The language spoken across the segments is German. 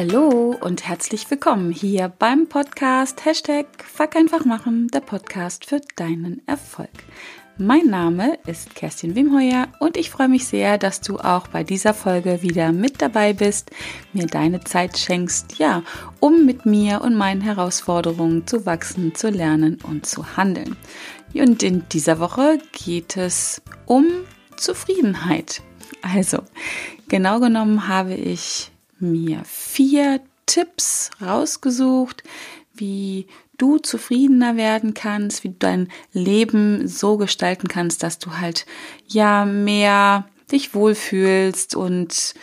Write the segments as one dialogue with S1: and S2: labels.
S1: Hallo und herzlich willkommen hier beim Podcast Hashtag Fuck einfach machen, der Podcast für deinen Erfolg. Mein Name ist Kerstin Wimheuer und ich freue mich sehr, dass du auch bei dieser Folge wieder mit dabei bist, mir deine Zeit schenkst, ja, um mit mir und meinen Herausforderungen zu wachsen, zu lernen und zu handeln. Und in dieser Woche geht es um Zufriedenheit. Also, genau genommen habe ich mir vier Tipps rausgesucht, wie du zufriedener werden kannst, wie du dein Leben so gestalten kannst, dass du halt ja mehr dich wohlfühlst und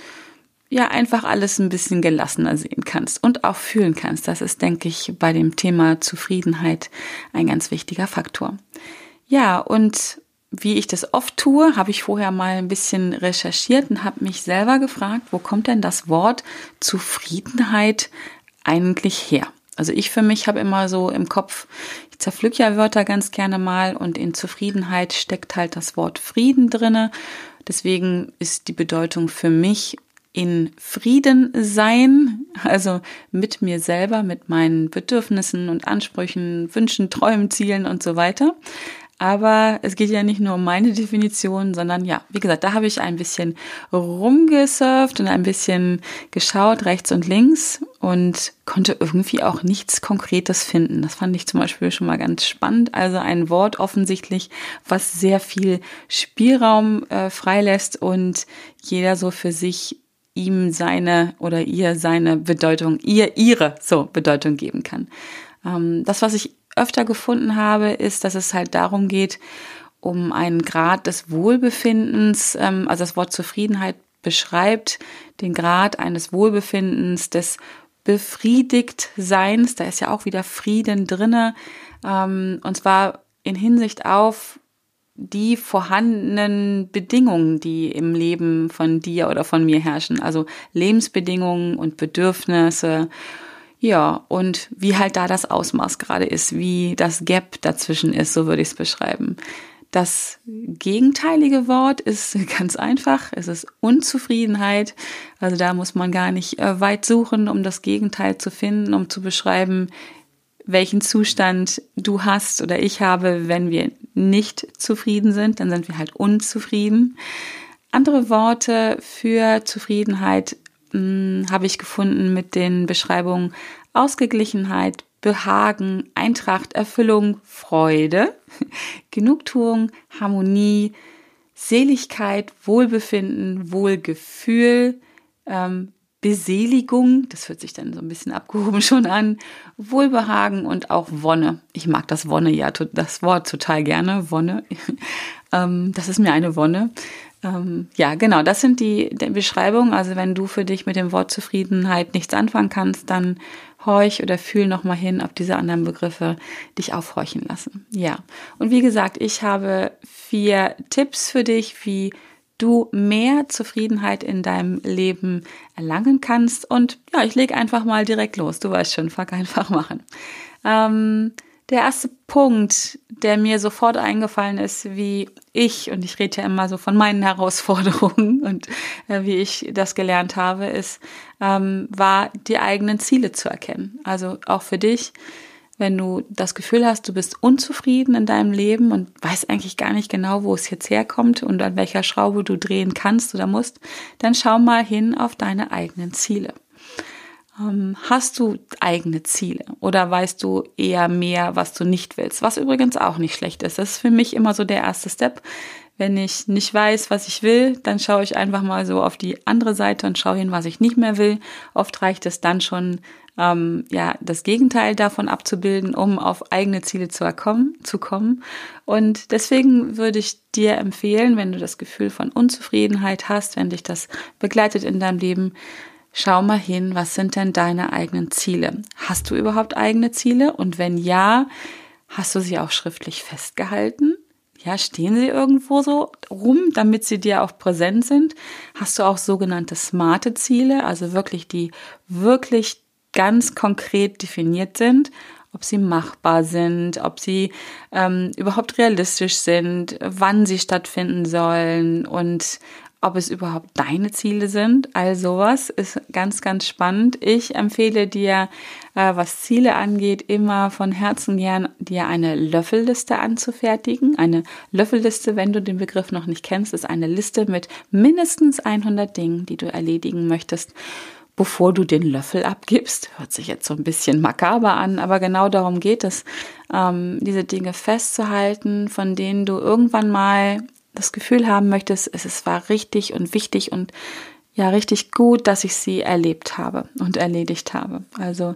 S1: ja einfach alles ein bisschen gelassener sehen kannst und auch fühlen kannst. Das ist, denke ich, bei dem Thema Zufriedenheit ein ganz wichtiger Faktor. Ja, und wie ich das oft tue, habe ich vorher mal ein bisschen recherchiert und habe mich selber gefragt, wo kommt denn das Wort Zufriedenheit eigentlich her? Also ich für mich habe immer so im Kopf, ich zerpflück ja Wörter ganz gerne mal und in Zufriedenheit steckt halt das Wort Frieden drinne. Deswegen ist die Bedeutung für mich in Frieden sein, also mit mir selber, mit meinen Bedürfnissen und Ansprüchen, Wünschen, Träumen, Zielen und so weiter. Aber es geht ja nicht nur um meine Definition, sondern ja, wie gesagt, da habe ich ein bisschen rumgesurft und ein bisschen geschaut, rechts und links und konnte irgendwie auch nichts Konkretes finden. Das fand ich zum Beispiel schon mal ganz spannend. Also ein Wort offensichtlich, was sehr viel Spielraum äh, freilässt und jeder so für sich ihm seine oder ihr seine Bedeutung, ihr ihre so Bedeutung geben kann. Ähm, das, was ich öfter gefunden habe, ist, dass es halt darum geht, um einen Grad des Wohlbefindens, ähm, also das Wort Zufriedenheit beschreibt den Grad eines Wohlbefindens, des befriedigt Seins, da ist ja auch wieder Frieden drinne, ähm, und zwar in Hinsicht auf die vorhandenen Bedingungen, die im Leben von dir oder von mir herrschen, also Lebensbedingungen und Bedürfnisse ja, und wie halt da das Ausmaß gerade ist, wie das Gap dazwischen ist, so würde ich es beschreiben. Das gegenteilige Wort ist ganz einfach. Es ist Unzufriedenheit. Also da muss man gar nicht äh, weit suchen, um das Gegenteil zu finden, um zu beschreiben, welchen Zustand du hast oder ich habe, wenn wir nicht zufrieden sind. Dann sind wir halt unzufrieden. Andere Worte für Zufriedenheit habe ich gefunden mit den Beschreibungen Ausgeglichenheit, Behagen, Eintracht, Erfüllung, Freude, Genugtuung, Harmonie, Seligkeit, Wohlbefinden, Wohlgefühl, ähm, Beseligung, das hört sich dann so ein bisschen abgehoben schon an, Wohlbehagen und auch Wonne. Ich mag das Wonne ja, das Wort total gerne, Wonne. ähm, das ist mir eine Wonne. Ähm, ja, genau, das sind die, Beschreibungen. Also wenn du für dich mit dem Wort Zufriedenheit nichts anfangen kannst, dann horch oder fühl nochmal hin, ob diese anderen Begriffe dich aufhorchen lassen. Ja, und wie gesagt, ich habe vier Tipps für dich, wie du mehr Zufriedenheit in deinem Leben erlangen kannst. Und ja, ich lege einfach mal direkt los. Du weißt schon, fuck einfach machen. Ähm, der erste Punkt, der mir sofort eingefallen ist, wie ich, und ich rede ja immer so von meinen Herausforderungen und äh, wie ich das gelernt habe, ist, ähm, war die eigenen Ziele zu erkennen. Also auch für dich, wenn du das Gefühl hast, du bist unzufrieden in deinem Leben und weißt eigentlich gar nicht genau, wo es jetzt herkommt und an welcher Schraube du drehen kannst oder musst, dann schau mal hin auf deine eigenen Ziele. Ähm, hast du eigene Ziele oder weißt du eher mehr, was du nicht willst? Was übrigens auch nicht schlecht ist. Das ist für mich immer so der erste Step. Wenn ich nicht weiß, was ich will, dann schaue ich einfach mal so auf die andere Seite und schaue hin, was ich nicht mehr will. Oft reicht es dann schon, ähm, ja, das Gegenteil davon abzubilden, um auf eigene Ziele zu, erkommen, zu kommen. Und deswegen würde ich dir empfehlen, wenn du das Gefühl von Unzufriedenheit hast, wenn dich das begleitet in deinem Leben, schau mal hin, was sind denn deine eigenen Ziele? Hast du überhaupt eigene Ziele? Und wenn ja, hast du sie auch schriftlich festgehalten? Ja, stehen sie irgendwo so rum, damit sie dir auch präsent sind? Hast du auch sogenannte smarte Ziele, also wirklich die wirklich ganz konkret definiert sind? ob sie machbar sind, ob sie ähm, überhaupt realistisch sind, wann sie stattfinden sollen und ob es überhaupt deine Ziele sind. All sowas ist ganz, ganz spannend. Ich empfehle dir, äh, was Ziele angeht, immer von Herzen gern, dir eine Löffelliste anzufertigen. Eine Löffelliste, wenn du den Begriff noch nicht kennst, ist eine Liste mit mindestens 100 Dingen, die du erledigen möchtest bevor du den Löffel abgibst. Hört sich jetzt so ein bisschen makaber an, aber genau darum geht es, ähm, diese Dinge festzuhalten, von denen du irgendwann mal das Gefühl haben möchtest, es war richtig und wichtig und ja, richtig gut, dass ich sie erlebt habe und erledigt habe. Also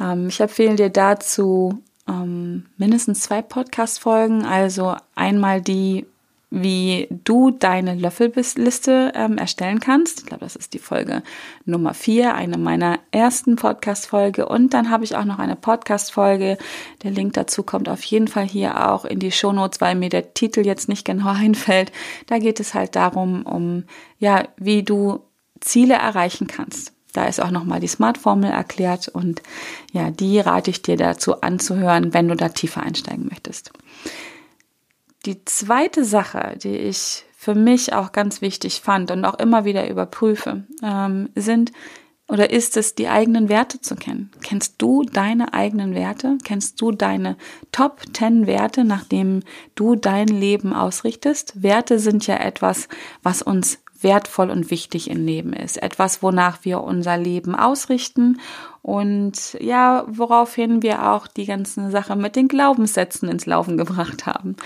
S1: ähm, ich empfehle dir dazu ähm, mindestens zwei Podcast-Folgen, also einmal die wie du deine Löffelliste ähm, erstellen kannst. Ich glaube, das ist die Folge Nummer vier, eine meiner ersten Podcast-Folge. Und dann habe ich auch noch eine Podcast-Folge. Der Link dazu kommt auf jeden Fall hier auch in die Shownotes, weil mir der Titel jetzt nicht genau einfällt. Da geht es halt darum, um, ja, wie du Ziele erreichen kannst. Da ist auch nochmal die Smart-Formel erklärt und ja, die rate ich dir dazu anzuhören, wenn du da tiefer einsteigen möchtest. Die zweite Sache, die ich für mich auch ganz wichtig fand und auch immer wieder überprüfe, ähm, sind oder ist es, die eigenen Werte zu kennen? Kennst du deine eigenen Werte? Kennst du deine Top 10 Werte, nachdem du dein Leben ausrichtest? Werte sind ja etwas, was uns wertvoll und wichtig im Leben ist. Etwas, wonach wir unser Leben ausrichten und ja, woraufhin wir auch die ganze Sache mit den Glaubenssätzen ins Laufen gebracht haben.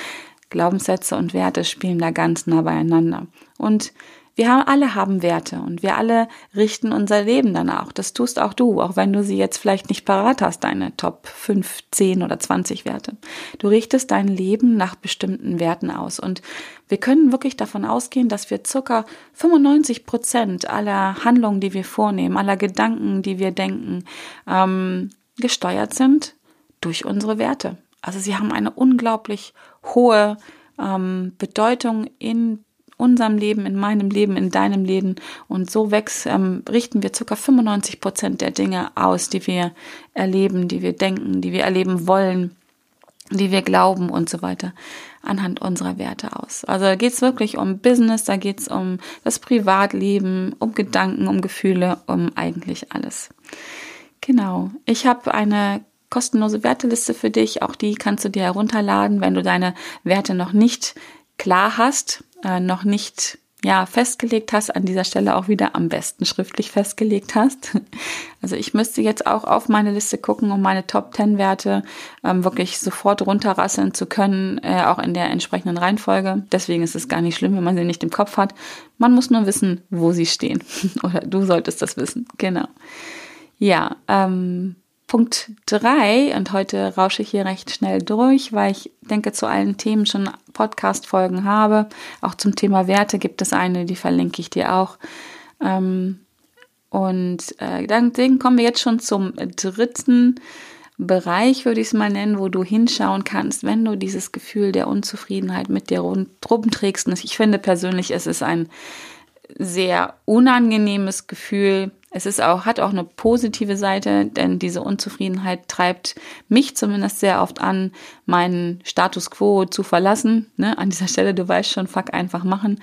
S1: Glaubenssätze und Werte spielen da ganz nah beieinander. Und wir haben, alle haben Werte und wir alle richten unser Leben danach. Das tust auch du, auch wenn du sie jetzt vielleicht nicht parat hast, deine Top 5, 10 oder 20 Werte. Du richtest dein Leben nach bestimmten Werten aus. Und wir können wirklich davon ausgehen, dass wir circa 95 Prozent aller Handlungen, die wir vornehmen, aller Gedanken, die wir denken, ähm, gesteuert sind durch unsere Werte. Also sie haben eine unglaublich hohe ähm, Bedeutung in unserem Leben, in meinem Leben, in deinem Leben. Und so wächst, ähm, richten wir ca. 95 Prozent der Dinge aus, die wir erleben, die wir denken, die wir erleben wollen, die wir glauben und so weiter, anhand unserer Werte aus. Also da geht es wirklich um Business, da geht es um das Privatleben, um Gedanken, um Gefühle, um eigentlich alles. Genau. Ich habe eine kostenlose Werteliste für dich. Auch die kannst du dir herunterladen, wenn du deine Werte noch nicht klar hast, äh, noch nicht ja, festgelegt hast, an dieser Stelle auch wieder am besten schriftlich festgelegt hast. Also ich müsste jetzt auch auf meine Liste gucken, um meine Top 10 Werte ähm, wirklich sofort runterrasseln zu können, äh, auch in der entsprechenden Reihenfolge. Deswegen ist es gar nicht schlimm, wenn man sie nicht im Kopf hat. Man muss nur wissen, wo sie stehen. Oder du solltest das wissen. Genau. Ja, ähm, Punkt drei und heute rausche ich hier recht schnell durch, weil ich denke, zu allen Themen schon Podcast-Folgen habe. Auch zum Thema Werte gibt es eine, die verlinke ich dir auch. Ähm, und äh, dann kommen wir jetzt schon zum dritten Bereich, würde ich es mal nennen, wo du hinschauen kannst, wenn du dieses Gefühl der Unzufriedenheit mit dir rumträgst. Und ich finde persönlich, es ist ein sehr unangenehmes Gefühl, es ist auch, hat auch eine positive Seite, denn diese Unzufriedenheit treibt mich zumindest sehr oft an, meinen Status quo zu verlassen. Ne? An dieser Stelle, du weißt schon, fuck einfach machen,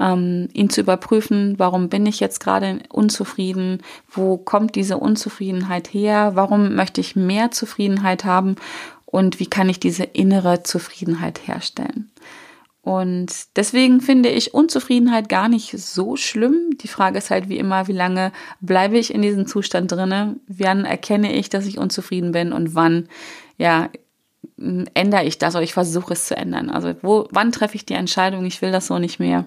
S1: ähm, ihn zu überprüfen, warum bin ich jetzt gerade unzufrieden, wo kommt diese Unzufriedenheit her, warum möchte ich mehr Zufriedenheit haben und wie kann ich diese innere Zufriedenheit herstellen. Und deswegen finde ich Unzufriedenheit gar nicht so schlimm. Die Frage ist halt wie immer, wie lange bleibe ich in diesem Zustand drinne? Wann erkenne ich, dass ich unzufrieden bin und wann, ja, ändere ich das oder ich versuche es zu ändern? Also wo, wann treffe ich die Entscheidung, ich will das so nicht mehr?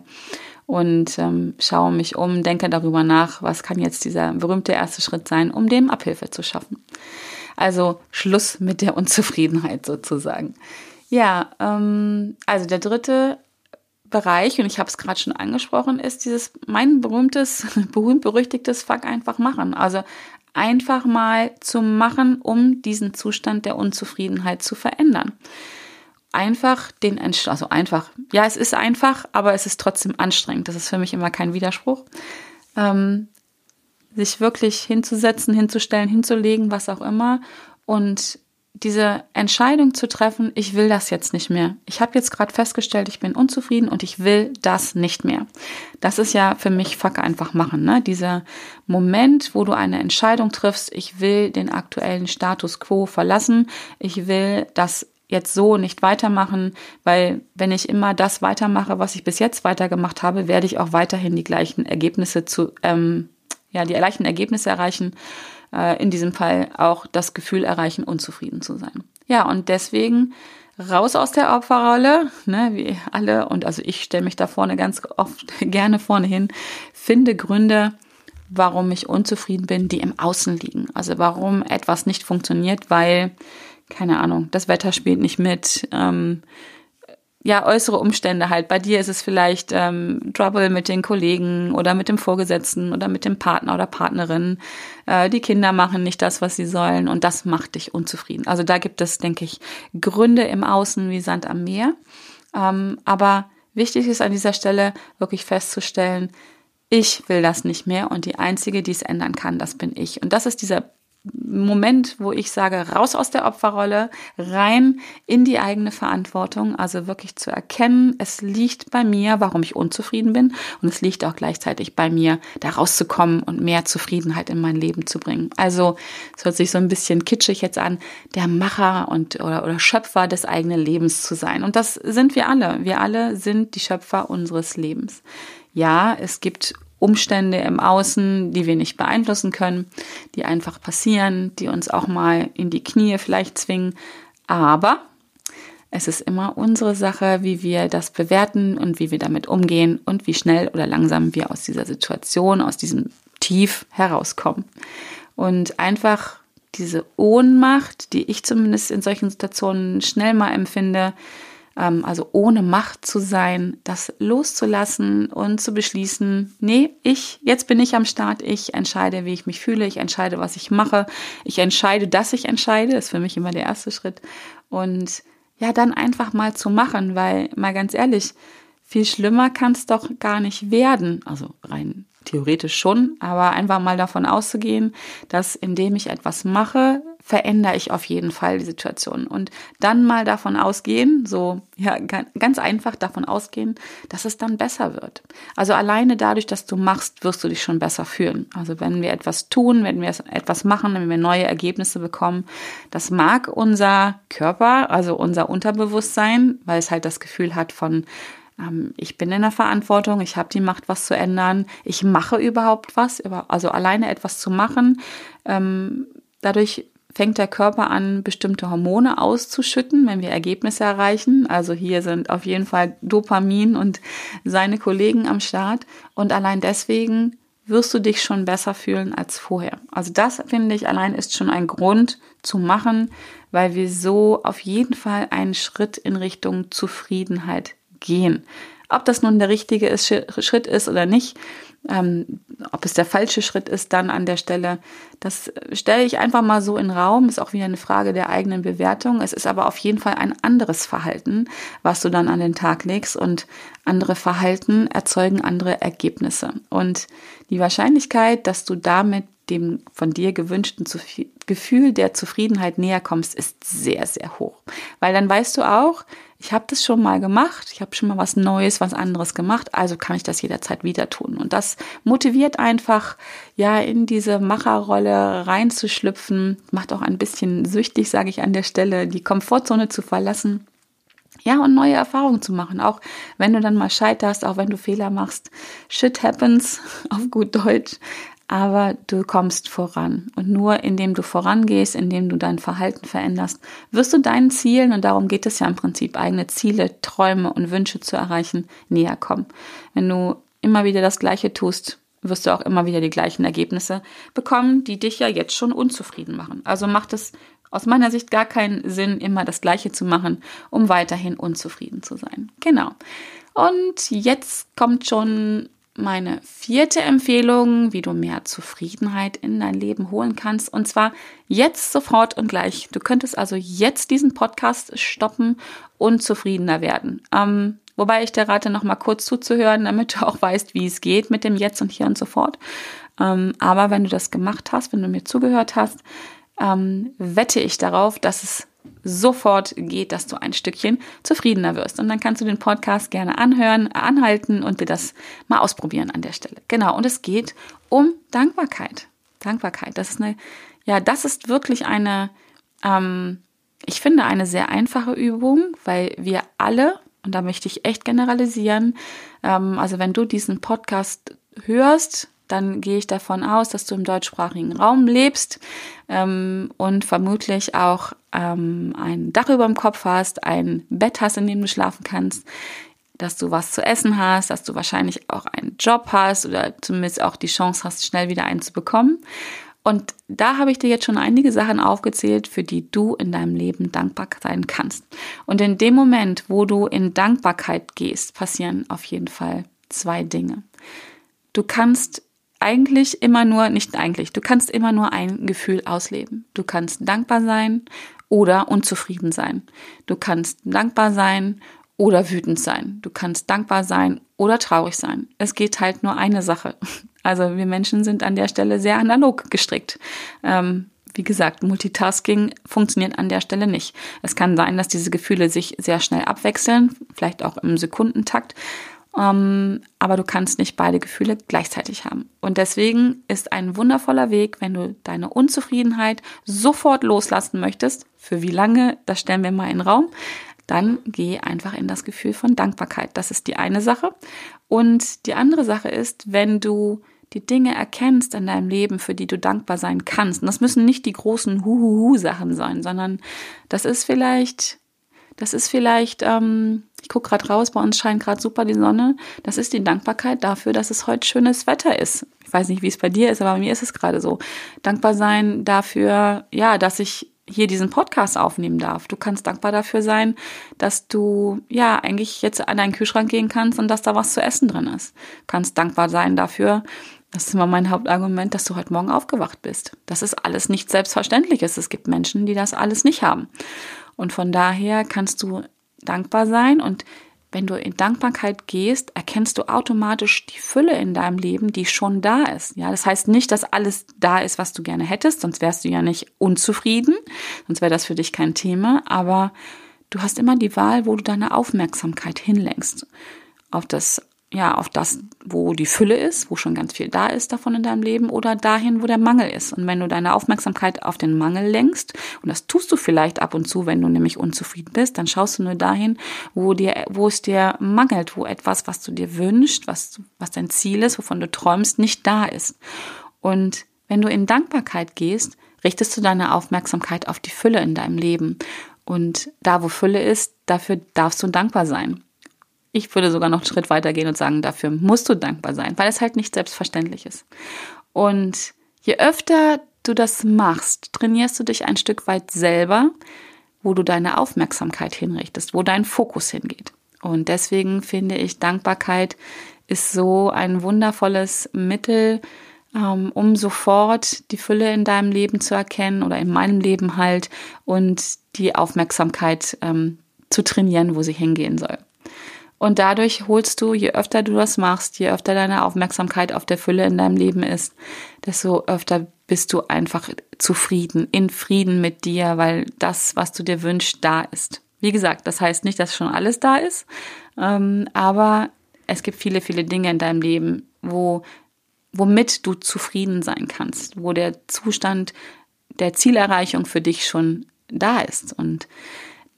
S1: Und ähm, schaue mich um, denke darüber nach, was kann jetzt dieser berühmte erste Schritt sein, um dem Abhilfe zu schaffen. Also Schluss mit der Unzufriedenheit sozusagen. Ja, ähm, also der dritte Bereich, und ich habe es gerade schon angesprochen, ist dieses mein berühmtes, berühmt-berüchtigtes Fuck einfach machen. Also einfach mal zu machen, um diesen Zustand der Unzufriedenheit zu verändern. Einfach den Entschluss, also einfach, ja, es ist einfach, aber es ist trotzdem anstrengend. Das ist für mich immer kein Widerspruch. Ähm, sich wirklich hinzusetzen, hinzustellen, hinzulegen, was auch immer und diese Entscheidung zu treffen, ich will das jetzt nicht mehr. Ich habe jetzt gerade festgestellt, ich bin unzufrieden und ich will das nicht mehr. Das ist ja für mich Fuck einfach machen. Ne? Dieser Moment, wo du eine Entscheidung triffst, ich will den aktuellen Status quo verlassen, ich will das jetzt so nicht weitermachen, weil wenn ich immer das weitermache, was ich bis jetzt weitergemacht habe, werde ich auch weiterhin die gleichen Ergebnisse zu, ähm, ja, die gleichen Ergebnisse erreichen äh, in diesem Fall auch das Gefühl erreichen, unzufrieden zu sein. Ja, und deswegen raus aus der Opferrolle, ne, wie alle, und also ich stelle mich da vorne ganz oft gerne vorne hin, finde Gründe, warum ich unzufrieden bin, die im Außen liegen. Also warum etwas nicht funktioniert, weil, keine Ahnung, das Wetter spielt nicht mit, ähm, ja, äußere Umstände halt. Bei dir ist es vielleicht ähm, Trouble mit den Kollegen oder mit dem Vorgesetzten oder mit dem Partner oder Partnerin. Äh, die Kinder machen nicht das, was sie sollen und das macht dich unzufrieden. Also da gibt es, denke ich, Gründe im Außen wie Sand am Meer. Ähm, aber wichtig ist an dieser Stelle wirklich festzustellen, ich will das nicht mehr und die einzige, die es ändern kann, das bin ich. Und das ist dieser Moment, wo ich sage, raus aus der Opferrolle, rein in die eigene Verantwortung, also wirklich zu erkennen, es liegt bei mir, warum ich unzufrieden bin und es liegt auch gleichzeitig bei mir, da rauszukommen und mehr Zufriedenheit in mein Leben zu bringen. Also es hört sich so ein bisschen kitschig jetzt an, der Macher und oder, oder Schöpfer des eigenen Lebens zu sein. Und das sind wir alle. Wir alle sind die Schöpfer unseres Lebens. Ja, es gibt Umstände im Außen, die wir nicht beeinflussen können, die einfach passieren, die uns auch mal in die Knie vielleicht zwingen. Aber es ist immer unsere Sache, wie wir das bewerten und wie wir damit umgehen und wie schnell oder langsam wir aus dieser Situation, aus diesem Tief herauskommen. Und einfach diese Ohnmacht, die ich zumindest in solchen Situationen schnell mal empfinde, also ohne Macht zu sein, das loszulassen und zu beschließen, nee, ich, jetzt bin ich am Start, ich entscheide, wie ich mich fühle, ich entscheide, was ich mache, ich entscheide, dass ich entscheide, ist für mich immer der erste Schritt. Und ja, dann einfach mal zu machen, weil mal ganz ehrlich, viel schlimmer kann es doch gar nicht werden. Also rein theoretisch schon, aber einfach mal davon auszugehen, dass indem ich etwas mache, verändere ich auf jeden Fall die Situation. Und dann mal davon ausgehen, so ja, ganz einfach davon ausgehen, dass es dann besser wird. Also alleine dadurch, dass du machst, wirst du dich schon besser fühlen. Also wenn wir etwas tun, wenn wir etwas machen, wenn wir neue Ergebnisse bekommen, das mag unser Körper, also unser Unterbewusstsein, weil es halt das Gefühl hat von, ähm, ich bin in der Verantwortung, ich habe die Macht, was zu ändern, ich mache überhaupt was, also alleine etwas zu machen. Ähm, dadurch fängt der Körper an, bestimmte Hormone auszuschütten, wenn wir Ergebnisse erreichen. Also hier sind auf jeden Fall Dopamin und seine Kollegen am Start. Und allein deswegen wirst du dich schon besser fühlen als vorher. Also das finde ich allein ist schon ein Grund zu machen, weil wir so auf jeden Fall einen Schritt in Richtung Zufriedenheit gehen. Ob das nun der richtige Schritt ist oder nicht, ähm, ob es der falsche Schritt ist dann an der Stelle, das stelle ich einfach mal so in Raum, ist auch wieder eine Frage der eigenen Bewertung. Es ist aber auf jeden Fall ein anderes Verhalten, was du dann an den Tag legst und andere Verhalten erzeugen andere Ergebnisse. Und die Wahrscheinlichkeit, dass du damit dem von dir gewünschten Gefühl der Zufriedenheit näher kommst, ist sehr, sehr hoch. Weil dann weißt du auch, ich habe das schon mal gemacht, ich habe schon mal was Neues, was anderes gemacht, also kann ich das jederzeit wieder tun. Und das motiviert einfach, ja, in diese Macherrolle reinzuschlüpfen, macht auch ein bisschen süchtig, sage ich an der Stelle, die Komfortzone zu verlassen. Ja, und neue Erfahrungen zu machen, auch wenn du dann mal scheiterst, auch wenn du Fehler machst. Shit happens, auf gut Deutsch aber du kommst voran. Und nur indem du vorangehst, indem du dein Verhalten veränderst, wirst du deinen Zielen, und darum geht es ja im Prinzip, eigene Ziele, Träume und Wünsche zu erreichen, näher kommen. Wenn du immer wieder das Gleiche tust, wirst du auch immer wieder die gleichen Ergebnisse bekommen, die dich ja jetzt schon unzufrieden machen. Also macht es aus meiner Sicht gar keinen Sinn, immer das Gleiche zu machen, um weiterhin unzufrieden zu sein. Genau. Und jetzt kommt schon meine vierte Empfehlung, wie du mehr Zufriedenheit in dein Leben holen kannst. Und zwar jetzt sofort und gleich. Du könntest also jetzt diesen Podcast stoppen und zufriedener werden. Ähm, wobei ich dir rate, noch mal kurz zuzuhören, damit du auch weißt, wie es geht mit dem Jetzt und Hier und sofort. Ähm, aber wenn du das gemacht hast, wenn du mir zugehört hast, ähm, wette ich darauf, dass es sofort geht, dass du ein Stückchen zufriedener wirst. Und dann kannst du den Podcast gerne anhören, anhalten und dir das mal ausprobieren an der Stelle. Genau. Und es geht um Dankbarkeit. Dankbarkeit. Das ist eine, ja, das ist wirklich eine, ähm, ich finde eine sehr einfache Übung, weil wir alle, und da möchte ich echt generalisieren, ähm, also wenn du diesen Podcast hörst, dann gehe ich davon aus, dass du im deutschsprachigen Raum lebst ähm, und vermutlich auch ähm, ein Dach über dem Kopf hast, ein Bett hast, in dem du schlafen kannst, dass du was zu essen hast, dass du wahrscheinlich auch einen Job hast oder zumindest auch die Chance hast, schnell wieder einen zu bekommen. Und da habe ich dir jetzt schon einige Sachen aufgezählt, für die du in deinem Leben dankbar sein kannst. Und in dem Moment, wo du in Dankbarkeit gehst, passieren auf jeden Fall zwei Dinge. Du kannst eigentlich immer nur, nicht eigentlich, du kannst immer nur ein Gefühl ausleben. Du kannst dankbar sein oder unzufrieden sein. Du kannst dankbar sein oder wütend sein. Du kannst dankbar sein oder traurig sein. Es geht halt nur eine Sache. Also wir Menschen sind an der Stelle sehr analog gestrickt. Ähm, wie gesagt, Multitasking funktioniert an der Stelle nicht. Es kann sein, dass diese Gefühle sich sehr schnell abwechseln, vielleicht auch im Sekundentakt. Ähm, aber du kannst nicht beide Gefühle gleichzeitig haben. Und deswegen ist ein wundervoller Weg, wenn du deine Unzufriedenheit sofort loslassen möchtest. Für wie lange, das stellen wir mal in den Raum. Dann geh einfach in das Gefühl von Dankbarkeit. Das ist die eine Sache. Und die andere Sache ist, wenn du die Dinge erkennst in deinem Leben, für die du dankbar sein kannst. Und das müssen nicht die großen Huhuhu-Sachen sein, sondern das ist vielleicht das ist vielleicht, ähm, ich gucke gerade raus, bei uns scheint gerade super die Sonne. Das ist die Dankbarkeit dafür, dass es heute schönes Wetter ist. Ich weiß nicht, wie es bei dir ist, aber bei mir ist es gerade so. Dankbar sein dafür, ja, dass ich hier diesen Podcast aufnehmen darf. Du kannst dankbar dafür sein, dass du ja eigentlich jetzt an deinen Kühlschrank gehen kannst und dass da was zu essen drin ist. Du kannst dankbar sein dafür, das ist immer mein Hauptargument, dass du heute Morgen aufgewacht bist. Das ist alles nicht selbstverständliches. Es gibt Menschen, die das alles nicht haben. Und von daher kannst du dankbar sein und wenn du in Dankbarkeit gehst, erkennst du automatisch die Fülle in deinem Leben, die schon da ist. Ja, das heißt nicht, dass alles da ist, was du gerne hättest, sonst wärst du ja nicht unzufrieden, sonst wäre das für dich kein Thema, aber du hast immer die Wahl, wo du deine Aufmerksamkeit hinlenkst. Auf das ja, auf das, wo die Fülle ist, wo schon ganz viel da ist davon in deinem Leben oder dahin, wo der Mangel ist. Und wenn du deine Aufmerksamkeit auf den Mangel lenkst, und das tust du vielleicht ab und zu, wenn du nämlich unzufrieden bist, dann schaust du nur dahin, wo dir, wo es dir mangelt, wo etwas, was du dir wünschst, was, was dein Ziel ist, wovon du träumst, nicht da ist. Und wenn du in Dankbarkeit gehst, richtest du deine Aufmerksamkeit auf die Fülle in deinem Leben. Und da, wo Fülle ist, dafür darfst du dankbar sein. Ich würde sogar noch einen Schritt weiter gehen und sagen, dafür musst du dankbar sein, weil es halt nicht selbstverständlich ist. Und je öfter du das machst, trainierst du dich ein Stück weit selber, wo du deine Aufmerksamkeit hinrichtest, wo dein Fokus hingeht. Und deswegen finde ich, Dankbarkeit ist so ein wundervolles Mittel, ähm, um sofort die Fülle in deinem Leben zu erkennen oder in meinem Leben halt und die Aufmerksamkeit ähm, zu trainieren, wo sie hingehen soll. Und dadurch holst du, je öfter du das machst, je öfter deine Aufmerksamkeit auf der Fülle in deinem Leben ist, desto öfter bist du einfach zufrieden, in Frieden mit dir, weil das, was du dir wünschst, da ist. Wie gesagt, das heißt nicht, dass schon alles da ist, ähm, aber es gibt viele, viele Dinge in deinem Leben, wo, womit du zufrieden sein kannst, wo der Zustand der Zielerreichung für dich schon da ist. Und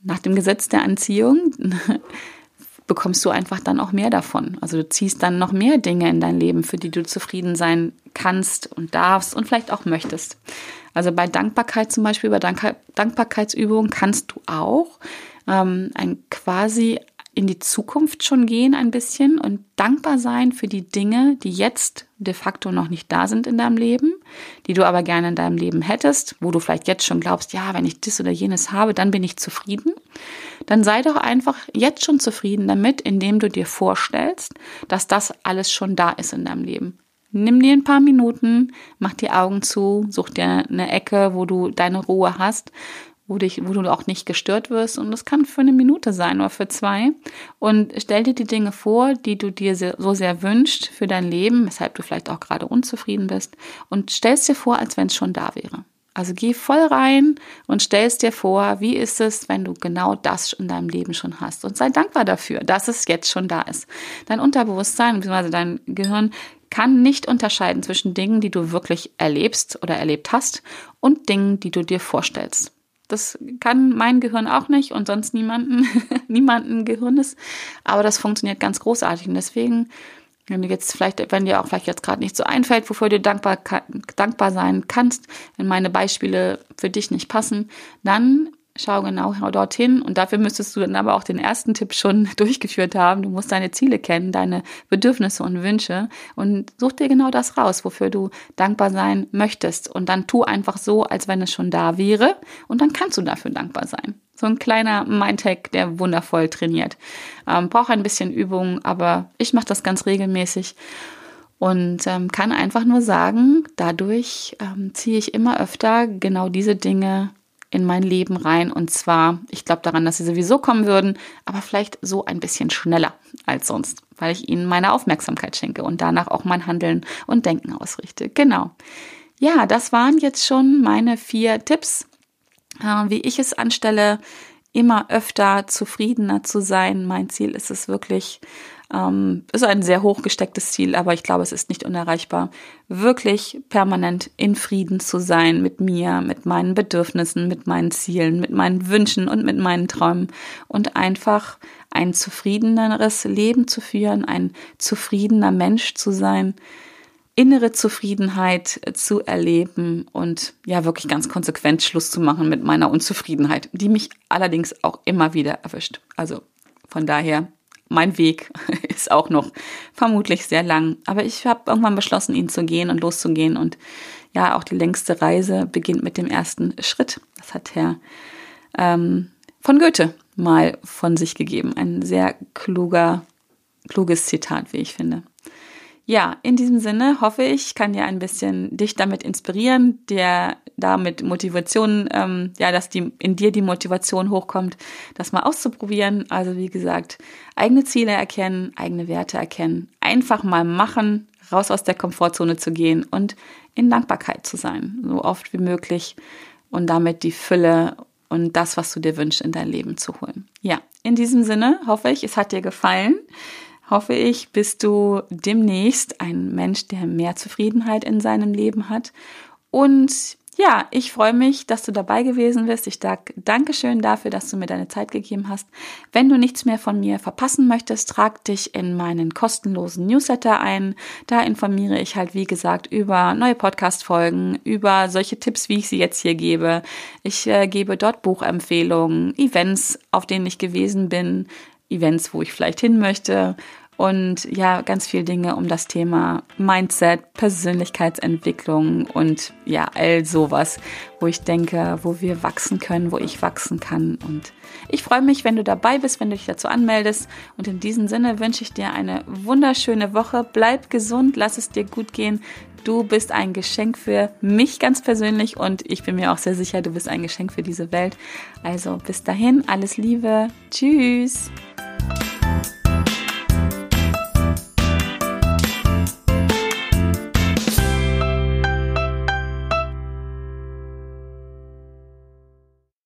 S1: nach dem Gesetz der Anziehung bekommst du einfach dann auch mehr davon. Also du ziehst dann noch mehr Dinge in dein Leben, für die du zufrieden sein kannst und darfst und vielleicht auch möchtest. Also bei Dankbarkeit zum Beispiel, bei Dank Dankbarkeitsübungen kannst du auch ähm, ein quasi in die Zukunft schon gehen ein bisschen und dankbar sein für die Dinge, die jetzt de facto noch nicht da sind in deinem Leben, die du aber gerne in deinem Leben hättest, wo du vielleicht jetzt schon glaubst, ja, wenn ich das oder jenes habe, dann bin ich zufrieden. Dann sei doch einfach jetzt schon zufrieden damit, indem du dir vorstellst, dass das alles schon da ist in deinem Leben. Nimm dir ein paar Minuten, mach die Augen zu, such dir eine Ecke, wo du deine Ruhe hast wo, dich, wo du auch nicht gestört wirst. Und das kann für eine Minute sein oder für zwei. Und stell dir die Dinge vor, die du dir so sehr wünschst für dein Leben, weshalb du vielleicht auch gerade unzufrieden bist. Und stell es dir vor, als wenn es schon da wäre. Also geh voll rein und stellst dir vor, wie ist es, wenn du genau das in deinem Leben schon hast. Und sei dankbar dafür, dass es jetzt schon da ist. Dein Unterbewusstsein bzw. dein Gehirn kann nicht unterscheiden zwischen Dingen, die du wirklich erlebst oder erlebt hast und Dingen, die du dir vorstellst. Das kann mein Gehirn auch nicht und sonst niemanden, niemanden Gehirn ist. Aber das funktioniert ganz großartig. Und deswegen wenn du jetzt vielleicht, wenn dir auch vielleicht jetzt gerade nicht so einfällt, wofür du dankbar, dankbar sein kannst, wenn meine Beispiele für dich nicht passen, dann schau genau dorthin und dafür müsstest du dann aber auch den ersten Tipp schon durchgeführt haben. Du musst deine Ziele kennen, deine Bedürfnisse und Wünsche und such dir genau das raus, wofür du dankbar sein möchtest und dann tu einfach so, als wenn es schon da wäre und dann kannst du dafür dankbar sein. So ein kleiner Mindhack, der wundervoll trainiert. Ähm, braucht ein bisschen Übung, aber ich mache das ganz regelmäßig und ähm, kann einfach nur sagen, dadurch ähm, ziehe ich immer öfter genau diese Dinge in mein Leben rein. Und zwar, ich glaube daran, dass sie sowieso kommen würden, aber vielleicht so ein bisschen schneller als sonst, weil ich ihnen meine Aufmerksamkeit schenke und danach auch mein Handeln und Denken ausrichte. Genau. Ja, das waren jetzt schon meine vier Tipps äh, wie ich es anstelle, immer öfter zufriedener zu sein. Mein Ziel ist es wirklich, ähm, ist ein sehr hoch gestecktes Ziel, aber ich glaube, es ist nicht unerreichbar, wirklich permanent in Frieden zu sein mit mir, mit meinen Bedürfnissen, mit meinen Zielen, mit meinen Wünschen und mit meinen Träumen und einfach ein zufriedeneres Leben zu führen, ein zufriedener Mensch zu sein innere Zufriedenheit zu erleben und ja wirklich ganz konsequent Schluss zu machen mit meiner Unzufriedenheit, die mich allerdings auch immer wieder erwischt. Also von daher, mein Weg ist auch noch vermutlich sehr lang, aber ich habe irgendwann beschlossen, ihn zu gehen und loszugehen und ja, auch die längste Reise beginnt mit dem ersten Schritt. Das hat Herr ähm, von Goethe mal von sich gegeben. Ein sehr kluger, kluges Zitat, wie ich finde. Ja, in diesem Sinne hoffe ich, kann dir ein bisschen dich damit inspirieren, dir damit Motivation, ähm, ja, dass die in dir die Motivation hochkommt, das mal auszuprobieren. Also wie gesagt, eigene Ziele erkennen, eigene Werte erkennen, einfach mal machen, raus aus der Komfortzone zu gehen und in Dankbarkeit zu sein, so oft wie möglich und damit die Fülle und das, was du dir wünschst, in dein Leben zu holen. Ja, in diesem Sinne hoffe ich, es hat dir gefallen hoffe ich, bist du demnächst ein Mensch, der mehr Zufriedenheit in seinem Leben hat. Und ja, ich freue mich, dass du dabei gewesen bist. Ich danke schön dafür, dass du mir deine Zeit gegeben hast. Wenn du nichts mehr von mir verpassen möchtest, trag dich in meinen kostenlosen Newsletter ein. Da informiere ich halt, wie gesagt, über neue Podcast-Folgen, über solche Tipps, wie ich sie jetzt hier gebe. Ich äh, gebe dort Buchempfehlungen, Events, auf denen ich gewesen bin, Events, wo ich vielleicht hin möchte und ja, ganz viel Dinge um das Thema Mindset, Persönlichkeitsentwicklung und ja, all sowas, wo ich denke, wo wir wachsen können, wo ich wachsen kann. Und ich freue mich, wenn du dabei bist, wenn du dich dazu anmeldest. Und in diesem Sinne wünsche ich dir eine wunderschöne Woche. Bleib gesund, lass es dir gut gehen. Du bist ein Geschenk für mich ganz persönlich und ich bin mir auch sehr sicher, du bist ein Geschenk für diese Welt. Also bis dahin, alles Liebe. Tschüss. you